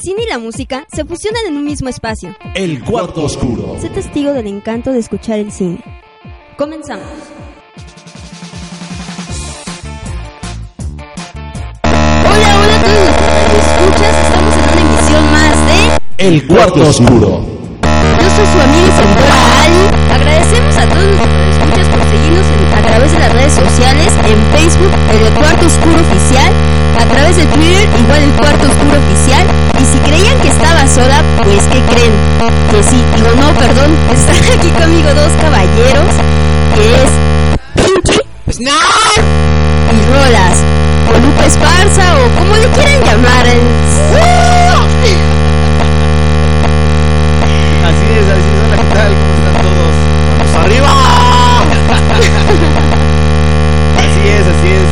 El cine y la música se fusionan en un mismo espacio. El cuarto oscuro. Sé testigo del encanto de escuchar el cine. Comenzamos. Hola, hola a todos los escuchas. Estamos en una emisión más de El cuarto oscuro. Yo soy su amiga y seguidora redes sociales, en Facebook, el Cuarto Oscuro Oficial, a través de Twitter, igual el Cuarto Oscuro Oficial. Y si creían que estaba sola, pues ¿qué creen? Que sí, digo no, perdón, están aquí conmigo dos caballeros, que es Pinky y Rolas, o Lupe Esparza, o como le quieran llamar. Así es, así es. Hola, ¿qué tal? ¿Cómo están todos? ¡Vamos arriba! Así es, así es.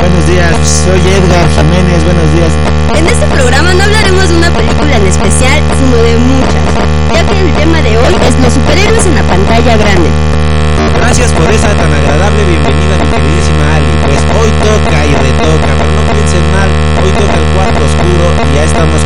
Buenos días, soy Edgar Jiménez. Buenos días. En este programa no hablaremos de una película en especial, sino de muchas, ya que el tema de hoy es los superhéroes en la pantalla grande. Gracias por esa tan agradable bienvenida, mi queridísima Ali. Pues hoy toca y retoca, pero no piensen mal. Hoy toca el cuarto oscuro y ya estamos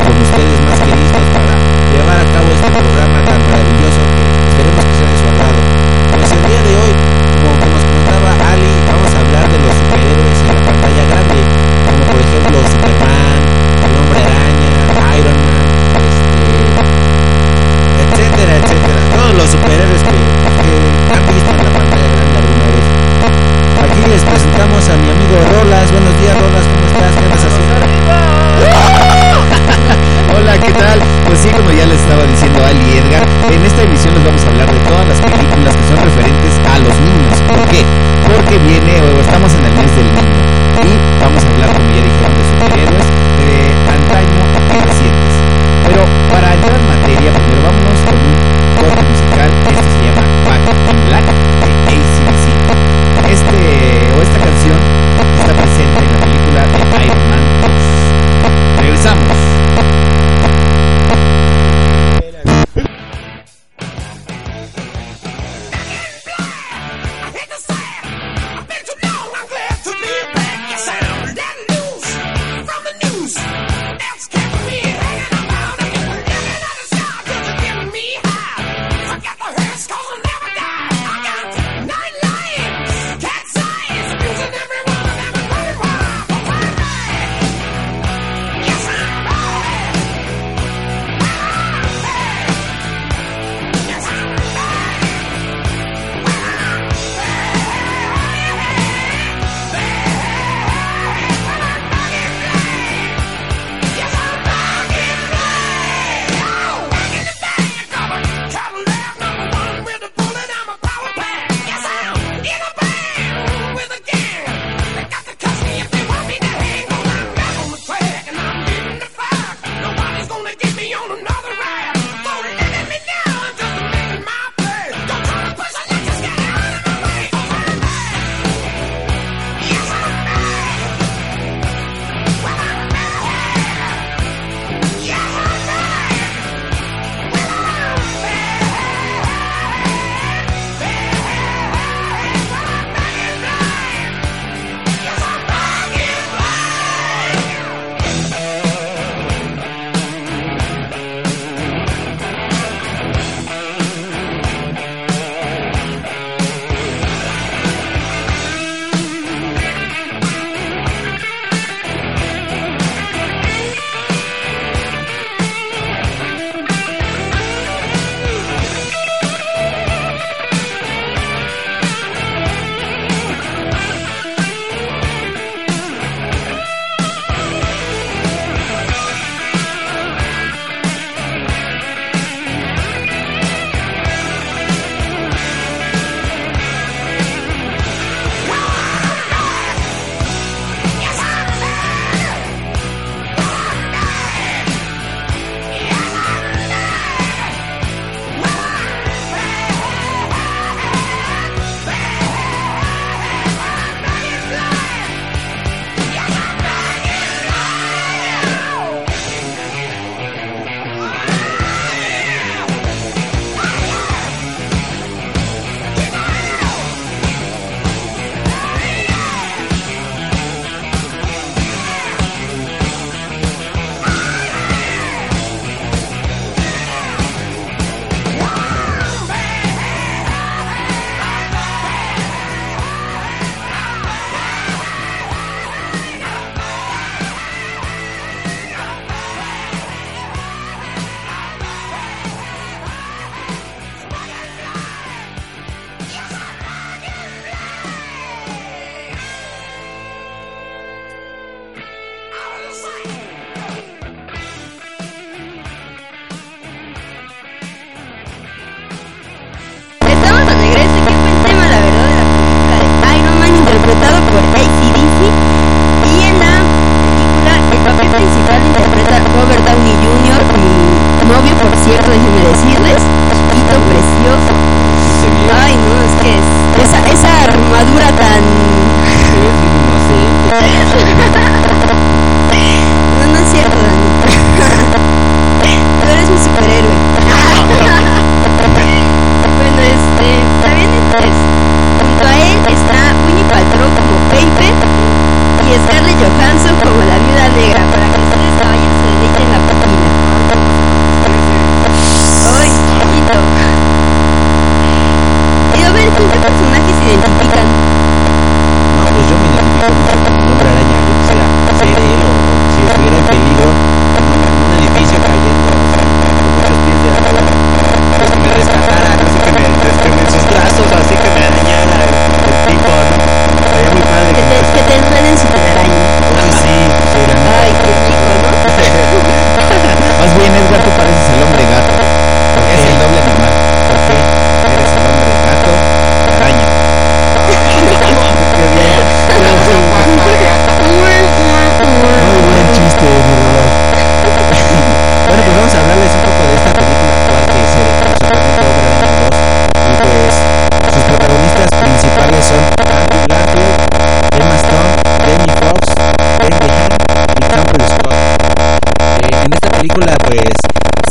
película, pues,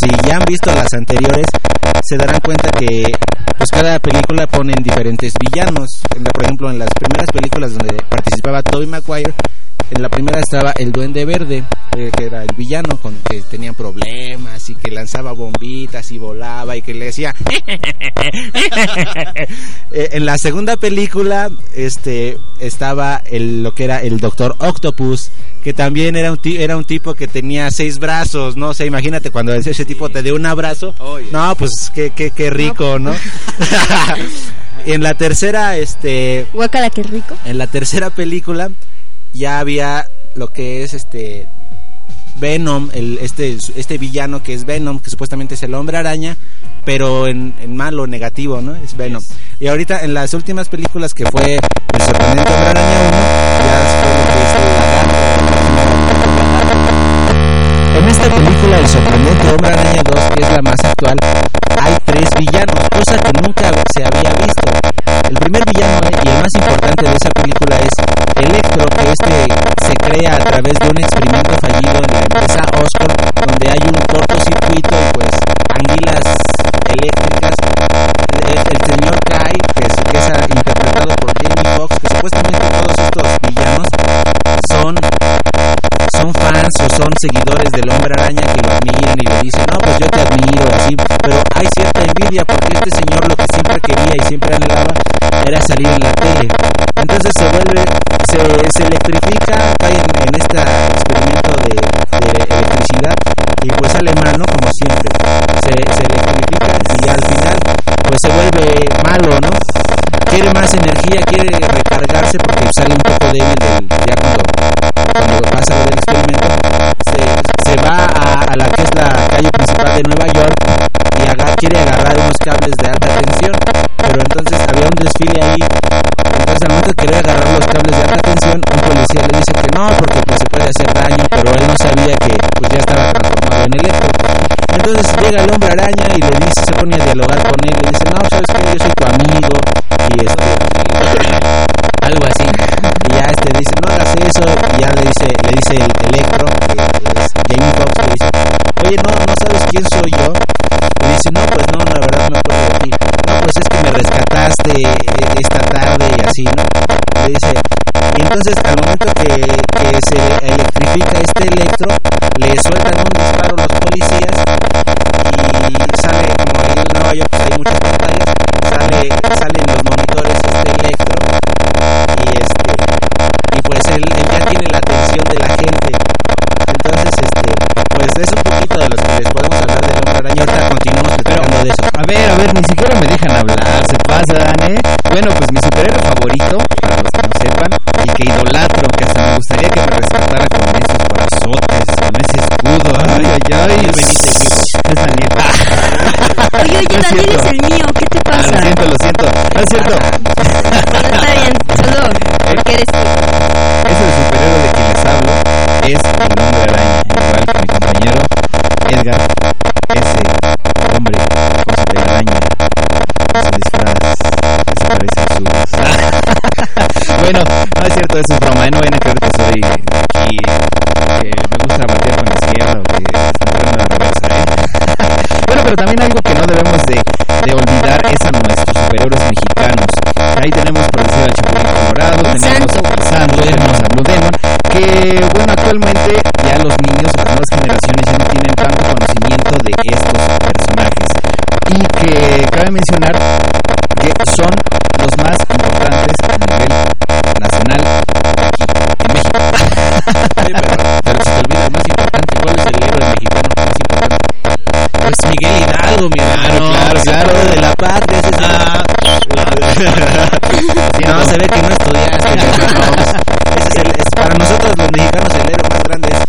si ya han visto las anteriores, se darán cuenta que pues cada película ponen diferentes villanos. Por ejemplo, en las primeras películas donde participaba Tobey Maguire, en la primera estaba el Duende Verde, eh, que era el villano con que tenía problemas y que lanzaba bombitas y volaba y que le decía. Eh, en la segunda película, este, estaba el, lo que era el Doctor Octopus, que también era un ti- era un tipo que tenía seis brazos, no, o sea, imagínate cuando ese, ese tipo te dio un abrazo, no, pues qué qué qué rico, ¿no? y en la tercera, este, Guacala, qué rico. en la tercera película ya había lo que es este Venom, el, este, este villano que es Venom, que supuestamente es el hombre araña, pero en, en malo, negativo, ¿no? Es Venom. Y ahorita en las últimas películas que fue El sorprendente hombre araña 1, ya fue lo que es el lagarto. En esta película, El sorprendente hombre araña 2, que es la más actual, hay tres villanos, cosa que nunca se había visto. El primer villano y el más importante de esa película es Electro, que este se crea a través de un experimento fallido en la empresa Oscorp, donde hay un cortocircuito y pues anguilas eléctricas. El, el señor Kai, que es, que es interpretado por Jamie Foxx, que supuestamente todos estos villanos son o son seguidores del hombre araña que lo admiran y le dicen, no, pues yo te admiro, así, pero hay cierta envidia porque este señor lo que siempre quería y siempre anhelaba era salir en la tele. Entonces se vuelve, se, se electrifica, cae en, en este experimento de, de electricidad y pues sale mal, ¿no? Como siempre. Se, se electrifica y al final pues se vuelve malo, ¿no? Quiere más energía, quiere recargarse porque sale un poco débil del, ya cuando cuando pasa a, la que es la calle principal de Nueva York y quiere agarrar unos cables de alta tensión, pero entonces había un desfile ahí, entonces al momento de querer agarrar los cables de alta tensión, un policía le dice que no, porque pues se puede hacer daño, pero él no sabía que pues ya estaba transformado en electro. Entonces llega el hombre araña y le dice, se pone a dialogar con él, le dice, no, sabes que oye, no, no sabes quién soy yo. Y dice, no, pues no, la verdad no me acuerdo ti. No, pues es que me rescataste eh, esta tarde y así, ¿no? Le dice, y entonces al momento que, que se electrifica este Electro, le sueltan un disparo los policías y sale, como en Nueva York pues hay muchas pantallas, sale, salen los monitores este Electro y este y pues él, ya tiene la atención de la gente entonces este pues es un poquito de los que les podemos hablar del hombre araña ahorita continuamos platicando de eso A ver, a ver, ni siquiera me dejan hablar, se pasan, ¿eh? Bueno, pues mi superhéroe favorito, para los que no sepan, y que idolatro, que hasta me gustaría que me rescatara con esos brazotes, con ese escudo, ay, ay, ay. El Benítez. Es Daniel. Oye, oye, Daniel es el mío, ¿qué te Ah, pasa? lo siento, lo siento. No es cierto. Que bueno, actualmente ya los niños, las nuevas generaciones ya no tienen tanto conocimiento de estos personajes. Y que cabe mencionar que son los más importantes a nivel nacional aquí en México. Sí, pero, pero se te olvida el más importante ¿cuál es el héroe mexicano más importante? pues Miguel Hidalgo mi hermano claro, claro. Héroe de la patria ese es el- no se ve que no estudiaste para nosotros los mexicanos el héroe más grande es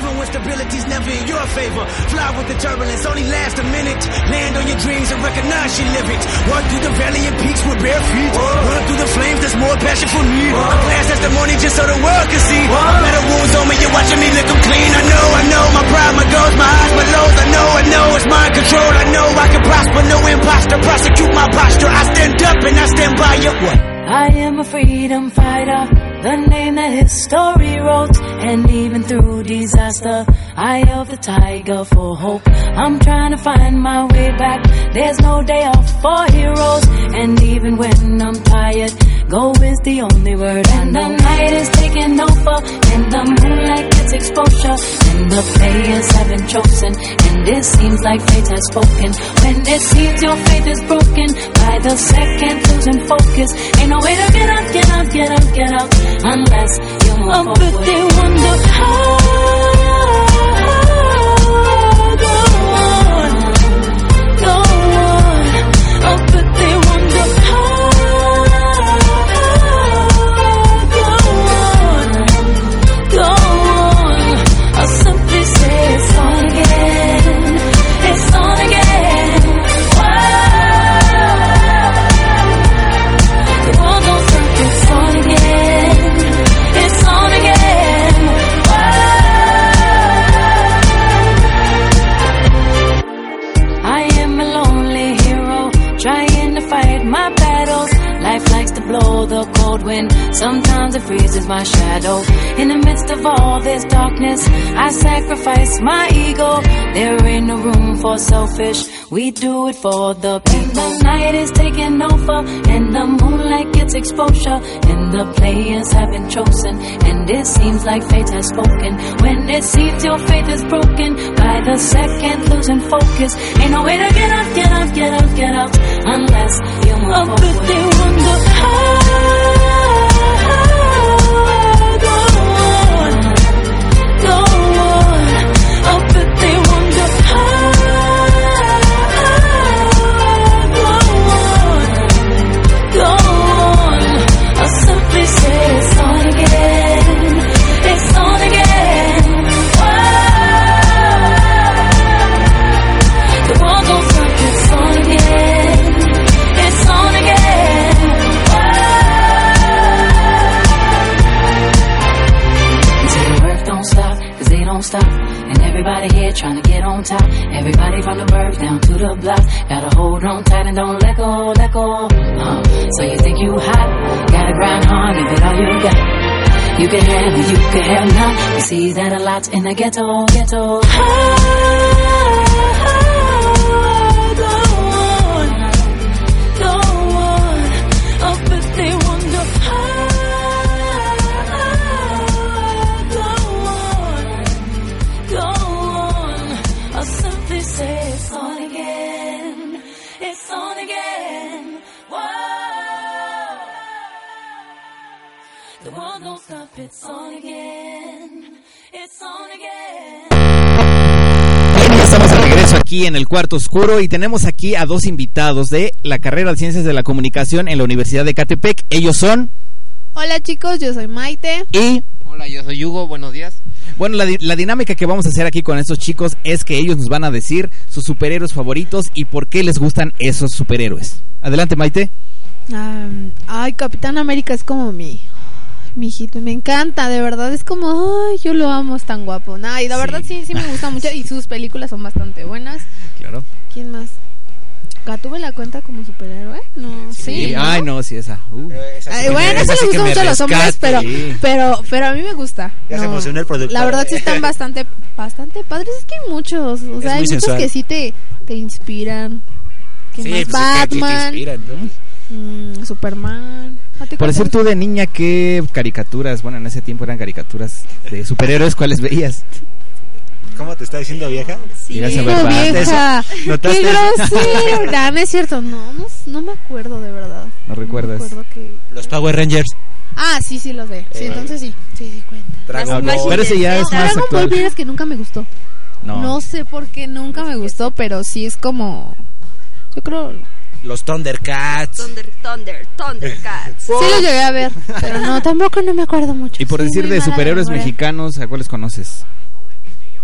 Even when stability's never in your favor. Fly with the turbulence, only last a minute. Land on your dreams and recognize you live it. Walk through the valley and peaks with bare feet. Run through the flames, there's more passion for me. A glass testimony just so the world can see. Better wounds on me, you're watching me lick them clean. I know, I know, my pride, my goals, my highs, my lows. I know, I know, it's mind control. I know I can prosper, no imposter. Prosecute my posture. I stand up and I stand by you. What? I am a freedom fighter, the name that history wrote. And even through disaster, eye of the tiger for hope. I'm trying to find my way back. There's no day off for heroes. And even when I'm tired, go is the only word. And the night is taking over, and the moonlight gets exposure. And the players have been chosen, and it seems like fate has spoken. When it seems your faith is broken, by the second losing focus. Ain't no way to get up, get up, get up, get out, unless you move oh, forward. But they wonder how. Wind. Sometimes it freezes my shadow. In the midst of all this darkness, I sacrifice my ego. There ain't no room for selfish. We do it for the people. And The night is taking over, and the moonlight gets exposure. And the players have been chosen, and it seems like fate has spoken. When it seems your faith is broken, by the second losing focus. Ain't no way to get up, get up, get up, get out, unless you're my Up the From the birth down to the blocks. Gotta hold on tight and don't let go, let go. Uh, so you think you hot? Gotta grind hard, give it all you got. You can have it, you can have none. You see that a lot in the ghetto, ghetto. Ah, don't stop. It's on again. It's on again. Bien, ya estamos de regreso aquí en el cuarto oscuro y tenemos aquí a dos invitados de la carrera de Ciencias de la Comunicación en la Universidad de Catepec. Ellos son Hola chicos, yo soy Maite. y Hola, yo soy Hugo, buenos días. bueno, la, di- la dinámica que vamos a hacer aquí con estos chicos es que ellos nos van a decir sus superhéroes favoritos y por qué les gustan esos superhéroes. Adelante, Maite. Ay, Capitán América es como mi, mi hijito, me encanta, de verdad, es como, ay, yo lo amo, es tan guapo. Nah, y la Sí. verdad sí, sí me gusta mucho y sus películas son bastante buenas. Claro. ¿Quién más? ¿Gatúbela la cuenta como superhéroe? No, sí. ¿no? Ay, no, sí, esa. Uh. Ay, bueno, eso sí le que gusta mucho a los hombres, pero, Sí. pero, pero a mí me gusta. Ya se No. emocionó el productor. La verdad sí están bastante, bastante padres. Es que hay muchos, o sea, hay muy muchos sensual. que sí te, te inspiran. ¿Qué Sí, más? pues, es que sí te Batman, inspiran, ¿no? mm, Superman. ¿A ti Por decir tú de niña, ¿qué caricaturas? Bueno, en ese tiempo eran caricaturas de superhéroes, ¿cuáles veías? ¿Cómo te está diciendo vieja? Sí, vieja. eso? Qué. Nah, no es cierto. No, no, no me acuerdo de verdad. ¿No recuerdas? me acuerdo que... Los Power Rangers. Ah, sí, sí los ve. Sí, Eh. entonces sí. Sí, sí cuenta. Dragon Ball. Pero ese ya es más Dragon Ball vieras que nunca me gustó. No. No sé por qué nunca me gustó, pero sí es como... Yo creo... Los Thundercats. Thunder, Thunder, Thundercats. Sí lo llegué a ver, pero no, tampoco no me acuerdo mucho. Y por Soy decir de superhéroes memoria. mexicanos, ¿a cuáles conoces?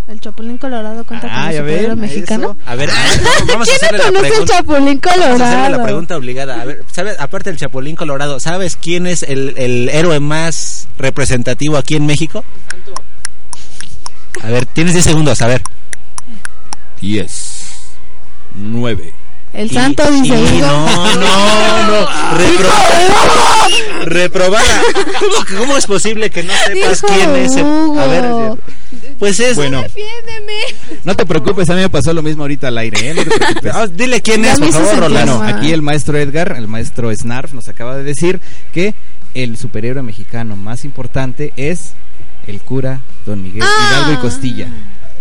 El Chapulín Colorado cuenta Ah, como ya superhéroe mexicano. A ver, a ver, vamos a ¿Quién hacerle no la conoce el. Chapulín Vamos a hacerle Colorado? la pregunta obligada. A ver, ¿sabes? Aparte del Chapulín Colorado, ¿sabes quién es el, el héroe más representativo aquí en México? A ver, tienes 10 segundos, a ver. 10, 9, El Y- santo dice y. No, no, no. Repro- reprobada. ¿Cómo, que- ¿Cómo es posible que no sepas quién es? el- Hugo. A ver, pues es. Bueno, Defiéndeme. no te preocupes, a mí me pasó lo mismo ahorita al aire, ¿eh? No te preocupes. Ah, dile quién Ya es, por favor, mal. Aquí el maestro Edgar, el maestro Snarf, nos acaba de decir que el superhéroe mexicano más importante es el cura Don Miguel Ah. Hidalgo y Costilla.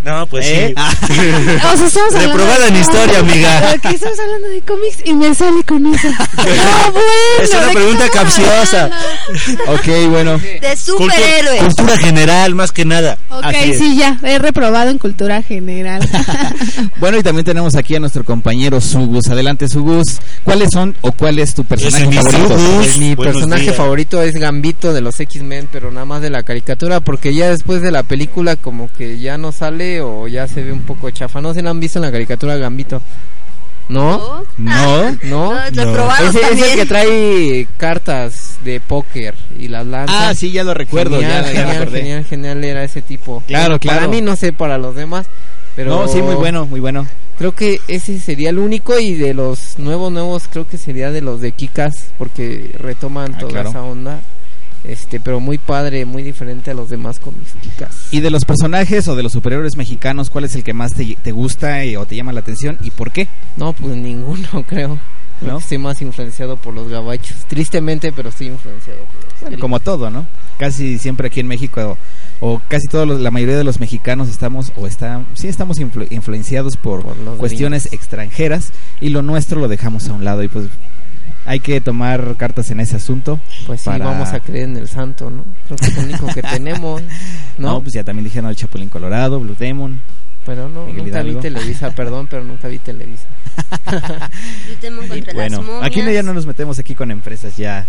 No, pues ¿Eh? sí. Ah. O sea, estamos hablando Reprobada de en historia, amiga. Aquí estamos hablando de cómics y me sale con eso. No, bueno. Es una ¿de qué pregunta capciosa. hablando? ok, bueno. De superhéroes. cultura general, más que nada. Ok, Así sí, ya. He reprobado en cultura general. Bueno, y también tenemos aquí a nuestro compañero Sugus. Adelante, Sugus. ¿Cuáles son o cuál es tu personaje es favorito? Sugus. Pues mi Buenos personaje días. favorito es Gambito de los X-Men, pero nada más de la caricatura, porque ya después de la película como que ya no sale o ya se ve un poco chafa. No si la han visto en la caricatura Gambito. ¿No? No. ¿No? No, reprobados Ese es el que trae cartas de póker y las lanza. Ah, sí, ya lo recuerdo. Genial, ya, ya genial, recordé. genial, genial era ese tipo. Claro, claro. Para mí no sé, para los demás. Pero No, sí, muy bueno, muy bueno. Creo que ese sería el único y de los nuevos nuevos creo que sería de los de Kikas porque retoman Ah, toda claro. esa onda. Este, pero muy padre, muy diferente a los demás cómics. Y de los personajes o de los superhéroes mexicanos, ¿cuál es el que más te, te gusta y- o te llama la atención y por qué? No, pues ninguno creo. ¿No? estoy más influenciado por los gabachos. Tristemente, pero estoy influenciado por los Bueno, como todo, ¿no? Casi siempre aquí en México o, o casi todos la mayoría de los mexicanos estamos o está, sí estamos influ- influenciados por, cuestiones extranjeras y lo nuestro lo dejamos a un lado y pues hay que tomar cartas en ese asunto. Pues sí, para- vamos a creer en el santo, ¿no? Creo que es lo único que tenemos, No, ¿no? pues ya también dijeron el Chapulín Colorado, Blue Demon. pero no, Miguel nunca vi. Televisa, perdón, pero nunca vi Televisa. Bueno, las momias. aquí no- ya no nos metemos aquí con empresas, ya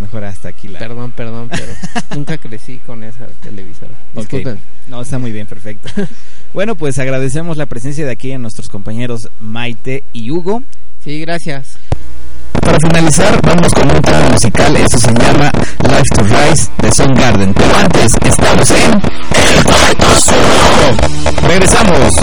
mejor hasta aquí la... Perdón, perdón, pero nunca crecí con esa televisora. Disculpen. No, está muy bien, perfecto. bueno, pues agradecemos la presencia de aquí a nuestros compañeros Maite y Hugo. Sí, gracias. Para finalizar, vamos con un tema musical, eso se llama Life to Rise de Soundgarden. Pero antes, estamos en El Cuarto. Regresamos.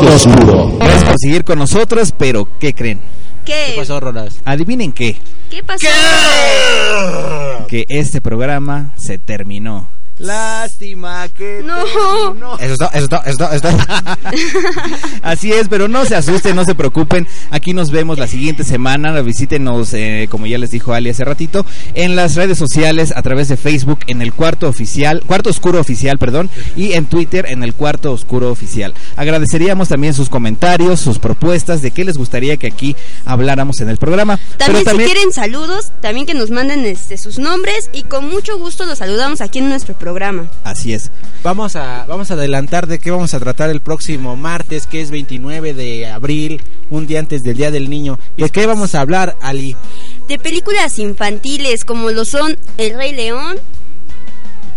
Cuarto oscuro. Gracias por seguir con nosotros, pero ¿qué creen? ¿Qué? ¿Qué pasó, Rolas? Adivinen qué, ¿Qué pasó? que este programa se terminó. Lástima que No. Eso está, eso está, eso está, eso está. Así es, pero no se asusten, no se preocupen. Aquí nos vemos la siguiente semana. Visítenos, eh, como ya les dijo Ali hace ratito, en las redes sociales, a través de Facebook, en el cuarto oficial, cuarto oscuro oficial, perdón, y en Twitter, en el cuarto oscuro oficial. Agradeceríamos también sus comentarios, sus propuestas de qué les gustaría que aquí habláramos en el programa. También, pero si quieren saludos, también que nos manden este, sus nombres y con mucho gusto los saludamos aquí en nuestro programa. Así es. Vamos a, vamos a adelantar de qué vamos a tratar el próximo martes, que es 29 de abril, un día antes del Día del Niño. ¿Y de qué vamos a hablar, Ali? De películas infantiles como lo son El Rey León,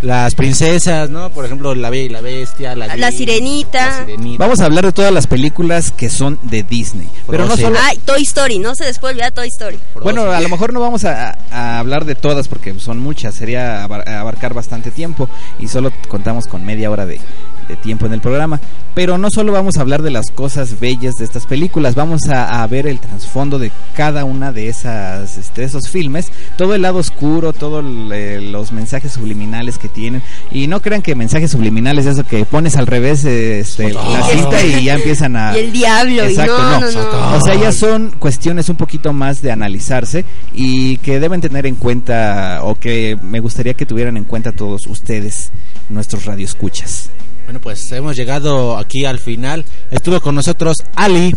Las princesas, ¿no? Por ejemplo, La Bella y la Bestia, La, La Sirenita. La Sirenita. Vamos a hablar de todas las películas que son de Disney. Pero no solo... Ay, Toy Story, no se les puede olvidar Toy Story. Bueno, a lo mejor no vamos a, a hablar de todas porque son muchas, sería abar- abarcar bastante tiempo y solo contamos con media hora de, de tiempo en el programa. Pero no solo vamos a hablar de las cosas bellas de estas películas, vamos a, a ver el trasfondo de cada una de esas este, esos filmes, todo el lado oscuro, todos los mensajes subliminales que tienen. Y no crean que mensajes subliminales es eso que pones al revés eh, este, la cinta y ya empiezan a... Y el diablo, y Exacto, no, no. no, no. O sea, ya son cuestiones un poquito más de analizarse y que deben tener en cuenta o que me gustaría que tuvieran en cuenta todos ustedes, nuestros radioescuchas. Bueno, pues hemos llegado aquí al final. Estuvo con nosotros Ali.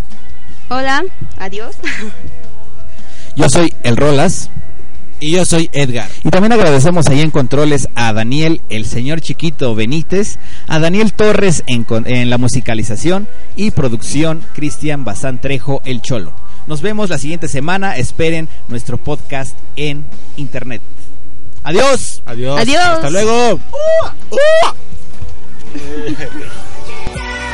Hola, adiós. Yo soy el Rolas Y yo soy Edgar. y también agradecemos ahí en controles a Daniel, el señor chiquito Benítez, a Daniel Torres en, la musicalización y producción, Cristian Bazán Trejo, el Cholo. Nos vemos la siguiente semana, esperen nuestro podcast en internet. Adiós. Adiós. Adiós. Hasta luego.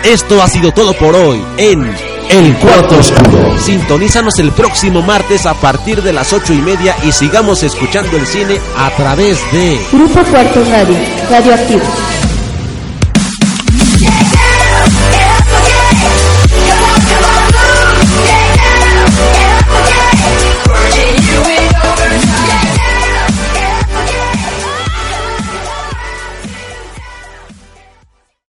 Esto ha sido todo por hoy en El cuarto oscuro. Sintonízanos el próximo martes a partir de las ocho y media y sigamos escuchando el cine a través de Grupo Cuarto Radio, Radioactivo.